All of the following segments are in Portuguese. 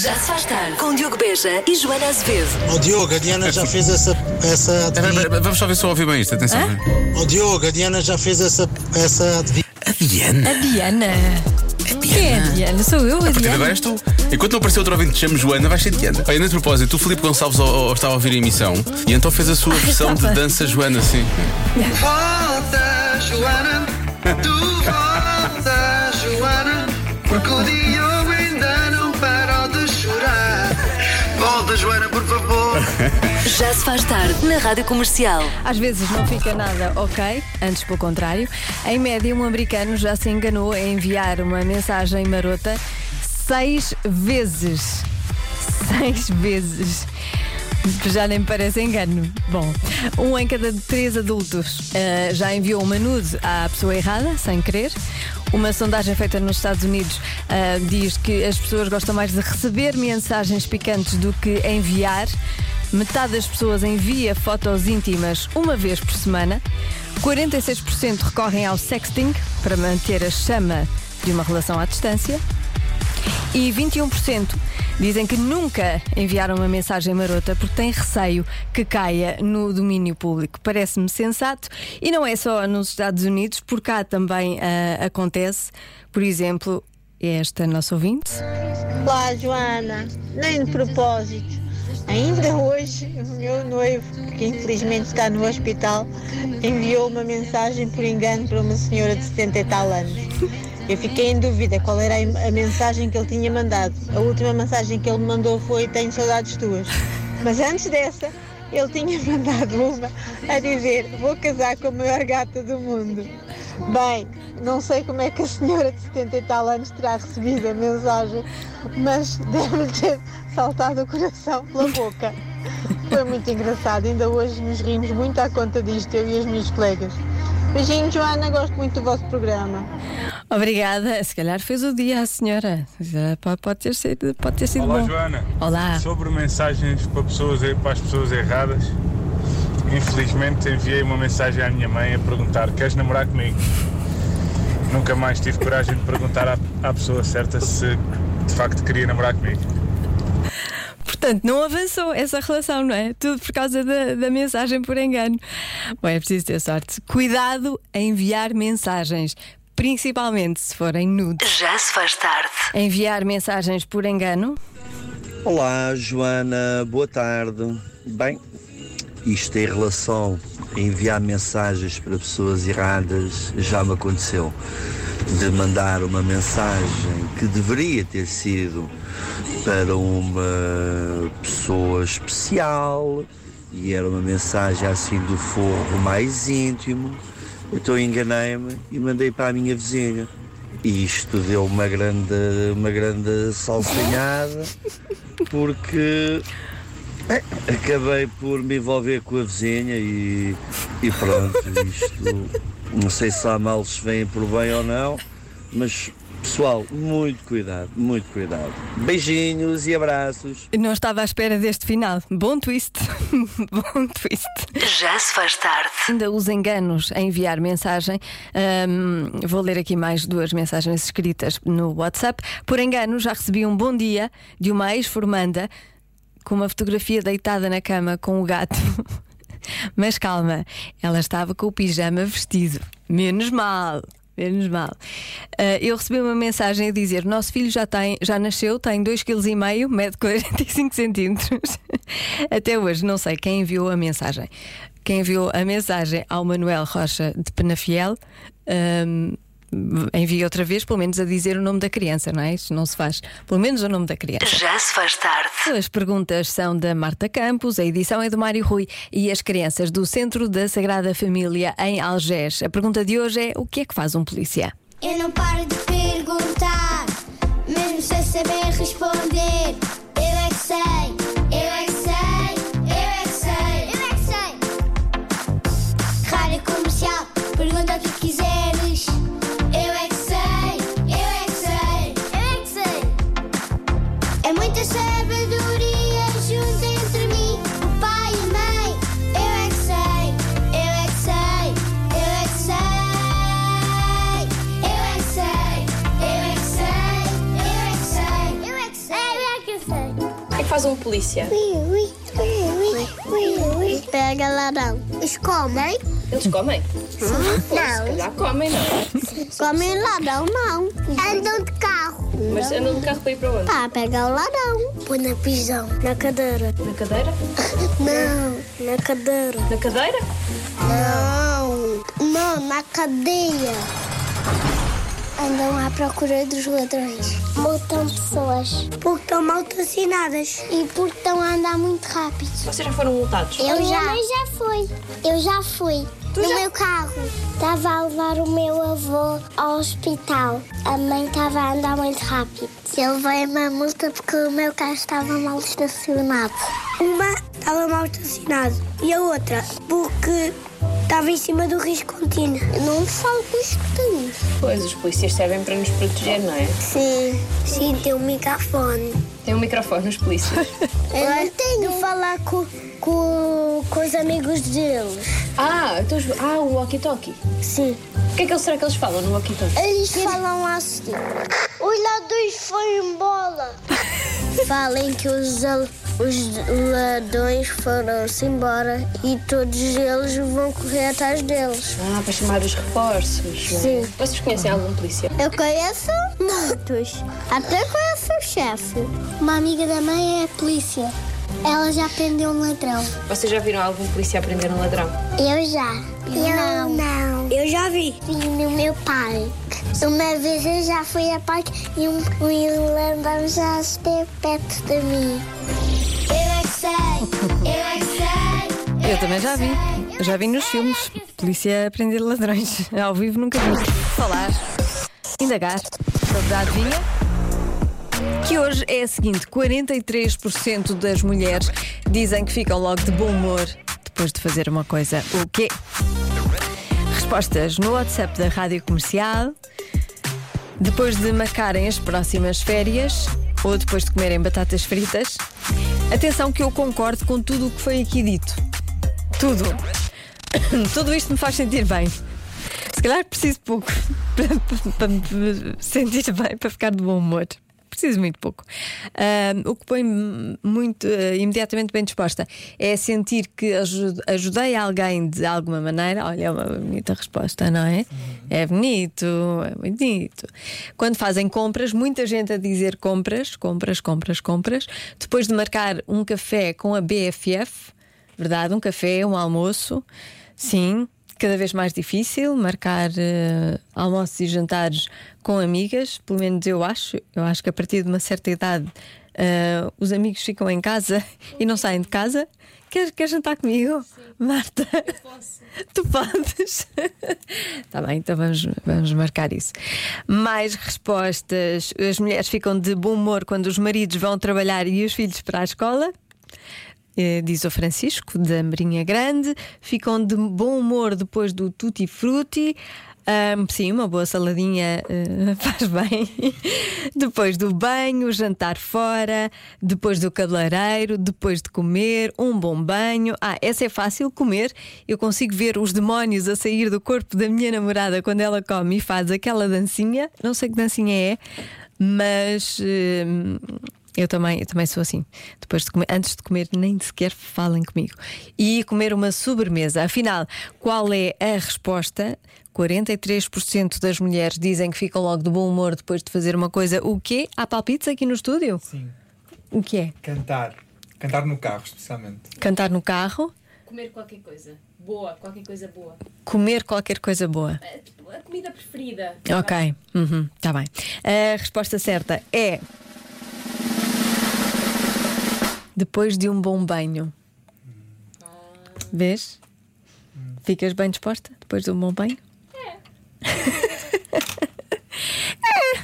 Já se faz tarde com Diogo Beja e Joana Azevedo. Ó Diogo, a Diana já fez essa, essa adivinha. Vamos só ver se eu ouvi bem isto, atenção. Ó Diogo, a Diana já fez essa, essa adivinha. A Diana. A Diana. Quem é a Diana? Sou eu, a A partir de Diana. agora és tu. Enquanto não apareceu outro ouvinte que te chame Joana, vais ser Diana. Olha, nesse propósito, o Filipe Gonçalves ó, ó, estava a ouvir a emissão e então fez a sua versão de estava. dança Joana, sim. Volta, Joana, tu volta, Joana, porque o Diogo Volta, Joana, por favor. Já se faz tarde na Rádio Comercial. Às vezes não fica nada ok, antes pelo contrário. Em média, um americano já se enganou em enviar uma mensagem marota seis vezes. Seis vezes. Já nem me parece engano. Bom, um em cada três adultos eh, já enviou uma nude à pessoa errada, sem querer. Uma sondagem feita nos Estados Unidos eh, diz que as pessoas gostam mais de receber mensagens picantes do que enviar. Metade das pessoas envia fotos íntimas uma vez por semana. 46% recorrem ao sexting para manter a chama de uma relação à distância. E 21% dizem que nunca enviaram uma mensagem marota porque têm receio que caia no domínio público. Parece-me sensato e não é só nos Estados Unidos, por cá também ah, acontece. Por exemplo, esta nossa ouvinte. Olá, Joana. Nem de propósito. Ainda hoje, o meu noivo, que infelizmente está no hospital, enviou uma mensagem por engano para uma senhora de 70 e tal anos. Eu fiquei em dúvida qual era a mensagem que ele tinha mandado. A última mensagem que ele me mandou foi: Tenho saudades tuas. Mas antes dessa, ele tinha mandado uma a dizer: Vou casar com a maior gata do mundo. Bem, não sei como é que a senhora de 70 e tal anos terá recebido a mensagem, mas deve-lhe ter saltado o coração pela boca. Foi muito engraçado, ainda hoje nos rimos muito à conta disto, eu e as minhas colegas. Beijinho, Joana, gosto muito do vosso programa. Obrigada. Se calhar fez o dia a senhora. Já Pode, pode ter sido, pode ter sido Olá bom. Joana. Olá. Sobre mensagens para, pessoas, para as pessoas erradas, infelizmente enviei uma mensagem à minha mãe a perguntar: Queres namorar comigo? Nunca mais tive coragem de perguntar à, à pessoa certa se de facto queria namorar comigo. Portanto, não avançou essa relação, não é? Tudo por causa da, da mensagem por engano. Bom, é preciso ter sorte. Cuidado a enviar mensagens, principalmente se forem nudes. Já se faz tarde. Enviar mensagens por engano. Olá, Joana, boa tarde. Bem, isto em relação a enviar mensagens para pessoas erradas já me aconteceu. De mandar uma mensagem que deveria ter sido para uma pessoa especial e era uma mensagem assim do forro mais íntimo. Então enganei-me e mandei para a minha vizinha. E isto deu uma grande, uma grande salsinhada porque é, acabei por me envolver com a vizinha e, e pronto, isto não sei se há males vêm por bem ou não, mas pessoal, muito cuidado, muito cuidado. Beijinhos e abraços. Não estava à espera deste final. Bom twist. Bom twist. Já se faz tarde. Ainda os enganos a enviar mensagem. Ahm, vou ler aqui mais duas mensagens escritas no WhatsApp. Por engano, já recebi um bom dia de uma ex-formanda com uma fotografia deitada na cama com o gato. Mas calma, ela estava com o pijama vestido. Menos mal. Menos mal. Ah, eu recebi uma mensagem a dizer: Nosso filho já, tem, já nasceu, tem 2,5 kg, mede 45 centímetros. Até hoje, não sei quem enviou a mensagem. Quem enviou a mensagem ao Manuel Rocha de Penafiel. ahm, envia outra vez, pelo menos a dizer o nome da criança, não é? Isso não se faz. Pelo menos o nome da criança. Já se faz tarde. As perguntas são da Marta Campos, a edição é do Mário Rui e as crianças do Centro da Sagrada Família em Algés. A pergunta de hoje é: o que é que faz um polícia? Eu não paro de perguntar, mesmo sem saber responder. Que faz um polícia? Pega ladrão. Eles comem? Eles comem? Se Não. calhar comem, não. Comem ladrão, não. Andam de carro. Mas andam de carro para ir para onde? Tá, pega o ladrão. Põe na prisão. Na cadeira. Na cadeira? Não, na cadeira. Na cadeira? Não. Não, na cadeia. Andam à procura dos ladrões. Multam pessoas. Porque estão mal estacionadas. E porque estão a andar muito rápido. Vocês já foram multados? Eu já. já fui. Eu já fui. no meu carro. Estava a levar o meu avô ao hospital. A mãe estava a andar muito rápido. Ele veio uma multa porque o meu carro estava mal estacionado. Uma estava mal estacionado e a outra porque estava em cima do risco contínuo. Não falo com os escuteiros. Pois, os polícias servem para nos proteger, não é? Sim, sim, tem um microfone. Tem um microfone, os polícias. Eu não tenho. Falar com, com, com os amigos deles. ah, então, os- ah, o walkie-talkie. Sim. O que é que eles, será que eles falam no walkie-talkie? Eles falam assim. Os ladrões foram embora. Falem que os, al- os ladrões foram-se embora e todos eles vão correr atrás deles. Ah, para chamar os reforços. não é? Sim. Vocês conhecem algum polícia? Eu conheço muitos. Até conheço o chefe. Uma amiga da mãe é polícia. Ela já prendeu um ladrão. Vocês já viram algum polícia prender um ladrão? Eu já. Eu não. Eu já vi. Vi no meu parque. Uma vez eu já fui a parque e um, um irlandão já esteve perto de mim. Eu também já vi. Eu já vi nos filmes. Polícia a prender ladrões. Ao vivo nunca vi. Falar, indagar sobre a adivinha. Que hoje é a seguinte: 43% das mulheres dizem que ficam logo de bom humor depois de fazer uma coisa. O quê? Respostas no WhatsApp da Rádio Comercial. Depois de marcarem as próximas férias ou depois de comerem batatas fritas. Atenção que eu concordo com tudo o que foi aqui dito. Tudo. Tudo isto me faz sentir bem. Se calhar preciso pouco para, me sentir bem, para ficar de bom humor. Preciso muito pouco. Ahm, o que põe muito eh, imediatamente bem disposta é sentir que aju- ajudei alguém de alguma maneira. Olha, é uma bonita resposta, não é? É bonito, é bonito. Quando fazem compras, muita gente a dizer compras, compras, compras, compras. Depois de marcar um café com a BFF, verdade? Um café, um almoço, sim. Cada vez mais difícil marcar eh, almoços e jantares com amigas, pelo menos eu acho. Eu acho que a partir de uma certa idade eh, os amigos ficam em casa e não saem de casa. Quer, quer jantar comigo? Marta? Tu podes? Está bem, então vamos, vamos marcar isso. Mais respostas. As mulheres ficam de bom humor quando os maridos vão trabalhar e os filhos para a escola. Eh, diz o Francisco, da Marinha Grande. Ficam de bom humor depois do tutti frutti. Ahm, sim, uma boa saladinha eh, faz bem. depois do banho, jantar fora, depois do cabeleireiro, depois de comer, um bom banho. Ah, essa é fácil comer. Eu consigo ver os demónios a sair do corpo da minha namorada quando ela come e faz aquela dancinha. Não sei que dancinha é, mas. eh, eu também, eu também sou assim. Depois de comer, antes de comer, nem sequer falem comigo. E comer uma sobremesa. Afinal, qual é a resposta? 43% das mulheres dizem que ficam logo de bom humor depois de fazer uma coisa. O quê? Há palpites aqui no estúdio? Sim. O que é? Cantar. Cantar no carro, especialmente. Cantar no carro, Comer qualquer coisa. Boa, qualquer coisa boa. comer qualquer coisa boa. É, tipo, A comida preferida. Ok, uhum, tá bem. A resposta certa é. Depois de um bom banho. Vês? Ficas bem disposta depois de um bom banho? É.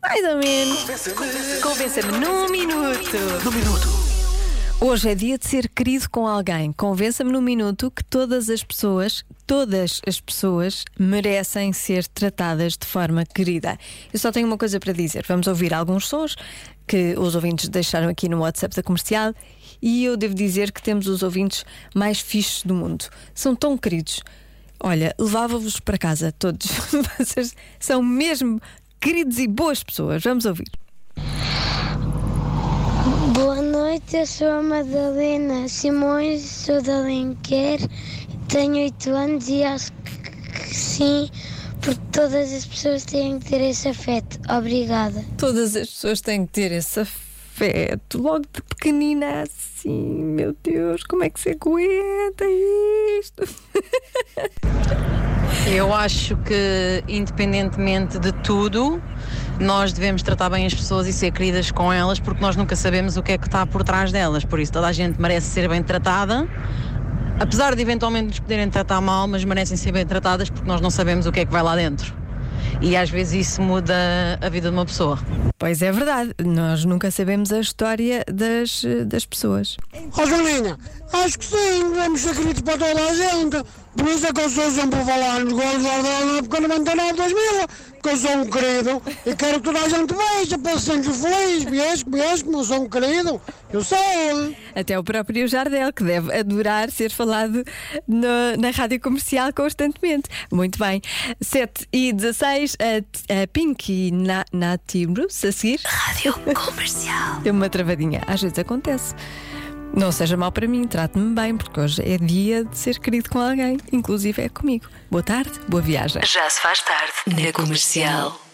Mais ou menos. Convença-me num minuto. Num minuto. Hoje é dia de ser querido com alguém. Convença-me num minuto que todas as pessoas, todas as pessoas merecem ser tratadas de forma querida. Eu só tenho uma coisa para dizer. Vamos ouvir alguns sons que os ouvintes deixaram aqui no WhatsApp da comercial e eu devo dizer que temos os ouvintes mais fixes do mundo. São tão queridos. Olha, levava-vos para casa todos. Vocês são mesmo queridos e boas pessoas. Vamos ouvir. Boa noite, eu sou a Madalena Simões, sou da Alenquer, tenho 8 anos e acho que sim, porque todas as pessoas têm que ter esse afeto. Obrigada. Todas as pessoas têm que ter esse afeto, logo de pequenina assim. Meu Deus, como é que se aguenta isto? Eu acho que, independentemente de tudo, nós devemos tratar bem as pessoas e ser queridas com elas, porque nós nunca sabemos o que é que está por trás delas. Por isso, toda a gente merece ser bem tratada, apesar de eventualmente nos poderem tratar mal, mas merecem ser bem tratadas porque nós não sabemos o que é que vai lá dentro. E às vezes isso muda a vida de uma pessoa. Pois é verdade, nós nunca sabemos a história das, das pessoas. Ó Joaninha, acho que sim, devemos ser queridos para toda a gente. Por isso é que eu sou sempre a falar nos gols da época 99 2000, que eu sou um querido e quero que toda a gente veja para se sentir feliz. Vês como eu sou um querido? Eu sou. Até o próprio Jardel, que deve adorar ser falado no- na rádio comercial constantemente. Muito bem. 7 e 16, a, a Pink na, Nati Bruce a seguir. Rádio Comercial. Deu uma travadinha. Às vezes acontece. Não seja mal para mim, trate-me bem, porque hoje é dia de ser querido com alguém, inclusive é comigo. Boa tarde, boa viagem. Já se faz tarde na Comercial.